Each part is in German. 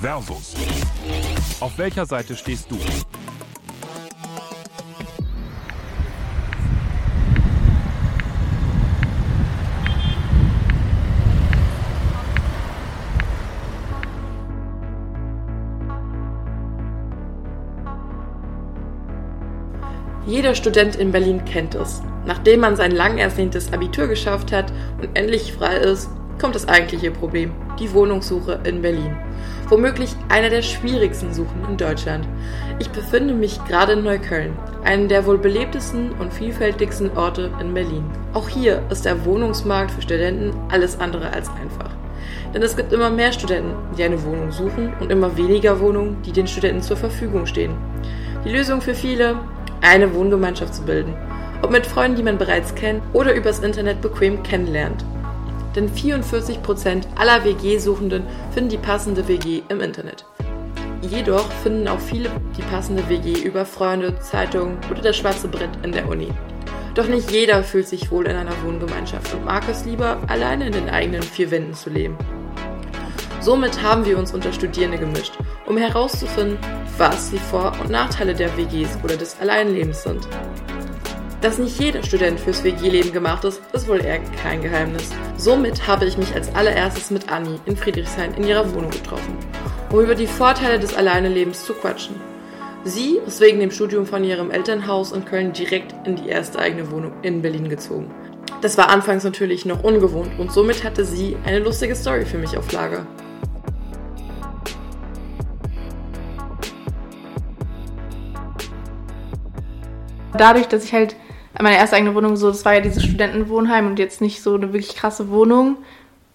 Versus. Auf welcher Seite stehst du? Jeder Student in Berlin kennt es. Nachdem man sein lang ersehntes Abitur geschafft hat und endlich frei ist, kommt das eigentliche Problem, die Wohnungssuche in Berlin. Womöglich einer der schwierigsten Suchen in Deutschland. Ich befinde mich gerade in Neukölln, einem der wohl belebtesten und vielfältigsten Orte in Berlin. Auch hier ist der Wohnungsmarkt für Studenten alles andere als einfach. Denn es gibt immer mehr Studenten, die eine Wohnung suchen und immer weniger Wohnungen, die den Studenten zur Verfügung stehen. Die Lösung für viele, eine Wohngemeinschaft zu bilden. Ob mit Freunden, die man bereits kennt oder übers Internet bequem kennenlernt. Denn 44% aller WG-Suchenden finden die passende WG im Internet. Jedoch finden auch viele die passende WG über Freunde, Zeitungen oder das schwarze Brett in der Uni. Doch nicht jeder fühlt sich wohl in einer Wohngemeinschaft und mag es lieber, alleine in den eigenen vier Wänden zu leben. Somit haben wir uns unter Studierende gemischt, um herauszufinden, was die Vor- und Nachteile der WGs oder des Alleinlebens sind. Dass nicht jeder Student fürs WG-Leben gemacht ist, ist wohl eher kein Geheimnis. Somit habe ich mich als allererstes mit Anni in Friedrichshain in ihrer Wohnung getroffen, um über die Vorteile des Alleinelebens zu quatschen. Sie ist wegen dem Studium von ihrem Elternhaus in Köln direkt in die erste eigene Wohnung in Berlin gezogen. Das war anfangs natürlich noch ungewohnt und somit hatte sie eine lustige Story für mich auf Lager. Dadurch, dass ich halt meine erste eigene Wohnung so, das war ja dieses Studentenwohnheim und jetzt nicht so eine wirklich krasse Wohnung,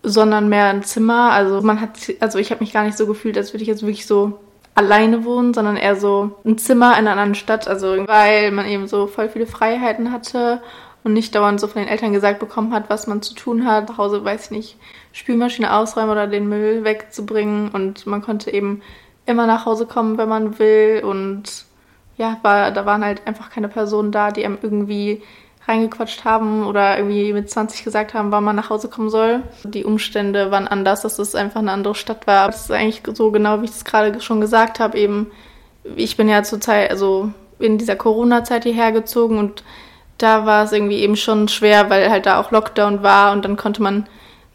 sondern mehr ein Zimmer. Also man hat, also ich habe mich gar nicht so gefühlt, als würde ich jetzt wirklich so alleine wohnen, sondern eher so ein Zimmer in einer anderen Stadt. Also weil man eben so voll viele Freiheiten hatte und nicht dauernd so von den Eltern gesagt bekommen hat, was man zu tun hat. Zu Hause, weiß ich nicht, Spülmaschine ausräumen oder den Müll wegzubringen und man konnte eben immer nach Hause kommen, wenn man will und ja, war, da waren halt einfach keine Personen da, die einem irgendwie reingequatscht haben oder irgendwie mit 20 gesagt haben, wann man nach Hause kommen soll. Die Umstände waren anders, dass es einfach eine andere Stadt war. Das ist eigentlich so genau, wie ich es gerade schon gesagt habe, eben, ich bin ja zur Zeit, also in dieser Corona-Zeit hierher gezogen und da war es irgendwie eben schon schwer, weil halt da auch Lockdown war und dann konnte man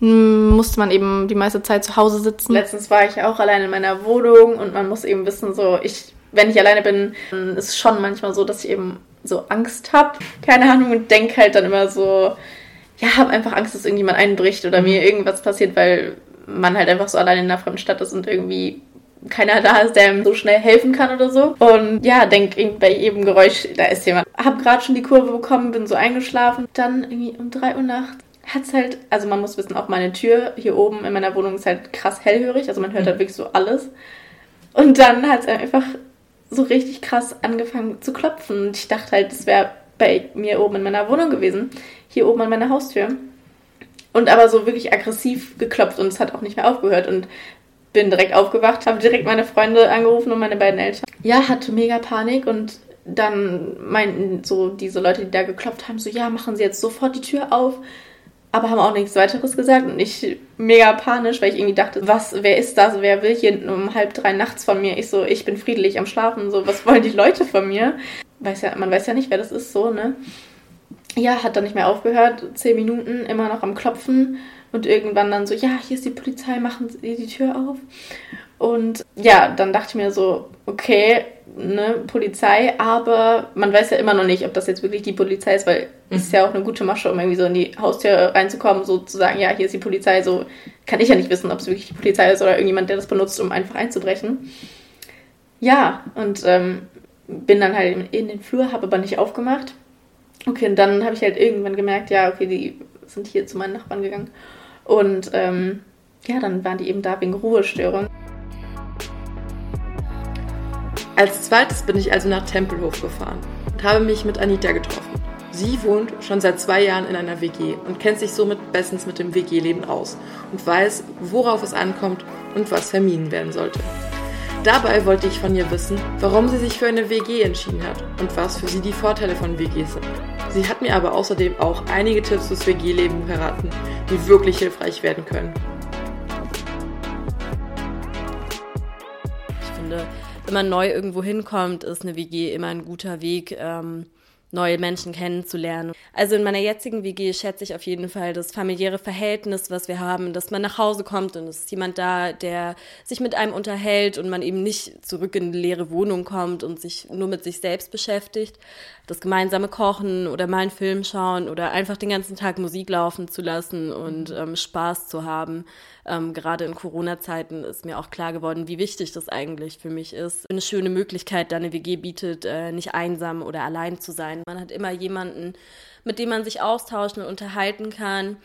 musste man eben die meiste Zeit zu Hause sitzen. Letztens war ich auch allein in meiner Wohnung und man muss eben wissen, so ich wenn ich alleine bin, ist es schon manchmal so, dass ich eben so Angst habe. Keine Ahnung, und denke halt dann immer so, ja, habe einfach Angst, dass irgendjemand einbricht oder mir irgendwas passiert, weil man halt einfach so alleine in einer fremden Stadt ist und irgendwie keiner da ist, der ihm so schnell helfen kann oder so. Und ja, denk bei jedem Geräusch, da ist jemand. Hab gerade schon die Kurve bekommen, bin so eingeschlafen. Dann irgendwie um drei Uhr nachts hat's halt, also man muss wissen, auch meine Tür hier oben in meiner Wohnung ist halt krass hellhörig, also man hört halt wirklich so alles. Und dann hat es einfach so richtig krass angefangen zu klopfen. Und ich dachte halt, das wäre bei mir oben in meiner Wohnung gewesen, hier oben an meiner Haustür. Und aber so wirklich aggressiv geklopft und es hat auch nicht mehr aufgehört. Und bin direkt aufgewacht, habe direkt meine Freunde angerufen und meine beiden Eltern. Ja, hatte mega Panik und dann meinten so diese Leute, die da geklopft haben, so ja, machen Sie jetzt sofort die Tür auf aber haben auch nichts weiteres gesagt und ich mega panisch, weil ich irgendwie dachte, was, wer ist das, wer will hier um halb drei nachts von mir? Ich so, ich bin friedlich am Schlafen, so, was wollen die Leute von mir? Weiß ja, man weiß ja nicht, wer das ist, so, ne? Ja, hat dann nicht mehr aufgehört, zehn Minuten immer noch am Klopfen und irgendwann dann so, ja, hier ist die Polizei, machen Sie die Tür auf. Und ja, dann dachte ich mir so, okay, ne, Polizei, aber man weiß ja immer noch nicht, ob das jetzt wirklich die Polizei ist, weil mhm. es ist ja auch eine gute Masche, um irgendwie so in die Haustür reinzukommen, so zu sagen, ja, hier ist die Polizei, so kann ich ja nicht wissen, ob es wirklich die Polizei ist oder irgendjemand, der das benutzt, um einfach einzubrechen. Ja, und ähm, bin dann halt in den Flur, habe aber nicht aufgemacht. Okay, und dann habe ich halt irgendwann gemerkt, ja, okay, die sind hier zu meinen Nachbarn gegangen. Und ähm, ja, dann waren die eben da wegen Ruhestörung. Als zweites bin ich also nach Tempelhof gefahren und habe mich mit Anita getroffen. Sie wohnt schon seit zwei Jahren in einer WG und kennt sich somit bestens mit dem WG-Leben aus und weiß, worauf es ankommt und was vermieden werden sollte. Dabei wollte ich von ihr wissen, warum sie sich für eine WG entschieden hat und was für sie die Vorteile von WGs sind. Sie hat mir aber außerdem auch einige Tipps fürs WG-Leben verraten, die wirklich hilfreich werden können. finde, wenn man neu irgendwo hinkommt, ist eine WG immer ein guter Weg. Ähm, neue Menschen kennenzulernen. Also in meiner jetzigen WG schätze ich auf jeden Fall das familiäre Verhältnis, was wir haben, dass man nach Hause kommt und es ist jemand da, der sich mit einem unterhält und man eben nicht zurück in eine leere Wohnung kommt und sich nur mit sich selbst beschäftigt. Das gemeinsame Kochen oder mal einen Film schauen oder einfach den ganzen Tag Musik laufen zu lassen und ähm, Spaß zu haben. Ähm, gerade in Corona-Zeiten ist mir auch klar geworden, wie wichtig das eigentlich für mich ist. Eine schöne Möglichkeit, da eine WG bietet, äh, nicht einsam oder allein zu sein. Man hat immer jemanden, mit dem man sich austauschen und unterhalten kann.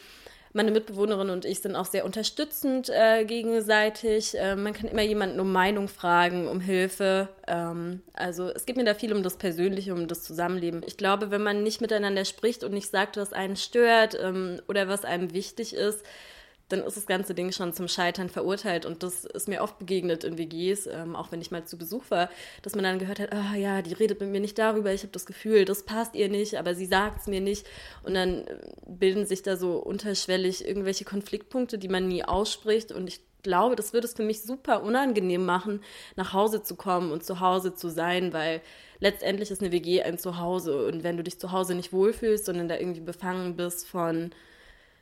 Meine Mitbewohnerin und ich sind auch sehr unterstützend äh, gegenseitig. Äh, man kann immer jemanden um Meinung fragen, um Hilfe. Ähm, also es geht mir da viel um das Persönliche, um das Zusammenleben. Ich glaube, wenn man nicht miteinander spricht und nicht sagt, was einen stört ähm, oder was einem wichtig ist, dann ist das ganze Ding schon zum Scheitern verurteilt. Und das ist mir oft begegnet in WGs, ähm, auch wenn ich mal zu Besuch war, dass man dann gehört hat, ah ja, die redet mit mir nicht darüber, ich habe das Gefühl, das passt ihr nicht, aber sie sagt es mir nicht. Und dann äh, bilden sich da so unterschwellig irgendwelche Konfliktpunkte, die man nie ausspricht. Und ich glaube, das würde es für mich super unangenehm machen, nach Hause zu kommen und zu Hause zu sein, weil letztendlich ist eine WG ein Zuhause. Und wenn du dich zu Hause nicht wohlfühlst, sondern da irgendwie befangen bist von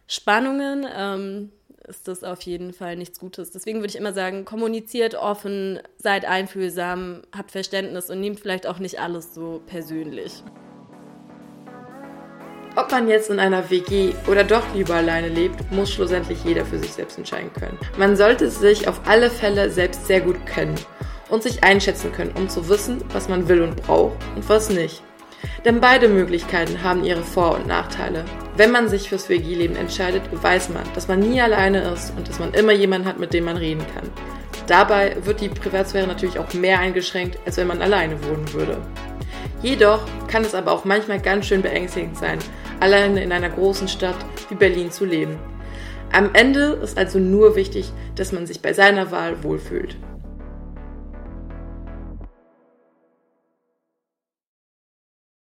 Spannungen ähm, ist das auf jeden Fall nichts Gutes. Deswegen würde ich immer sagen, kommuniziert offen, seid einfühlsam, habt Verständnis und nehmt vielleicht auch nicht alles so persönlich. Ob man jetzt in einer WG oder doch lieber alleine lebt, muss schlussendlich jeder für sich selbst entscheiden können. Man sollte sich auf alle Fälle selbst sehr gut kennen und sich einschätzen können, um zu wissen, was man will und braucht und was nicht. Denn beide Möglichkeiten haben ihre Vor- und Nachteile. Wenn man sich fürs WG-Leben entscheidet, weiß man, dass man nie alleine ist und dass man immer jemanden hat, mit dem man reden kann. Dabei wird die Privatsphäre natürlich auch mehr eingeschränkt, als wenn man alleine wohnen würde. Jedoch kann es aber auch manchmal ganz schön beängstigend sein, alleine in einer großen Stadt wie Berlin zu leben. Am Ende ist also nur wichtig, dass man sich bei seiner Wahl wohlfühlt.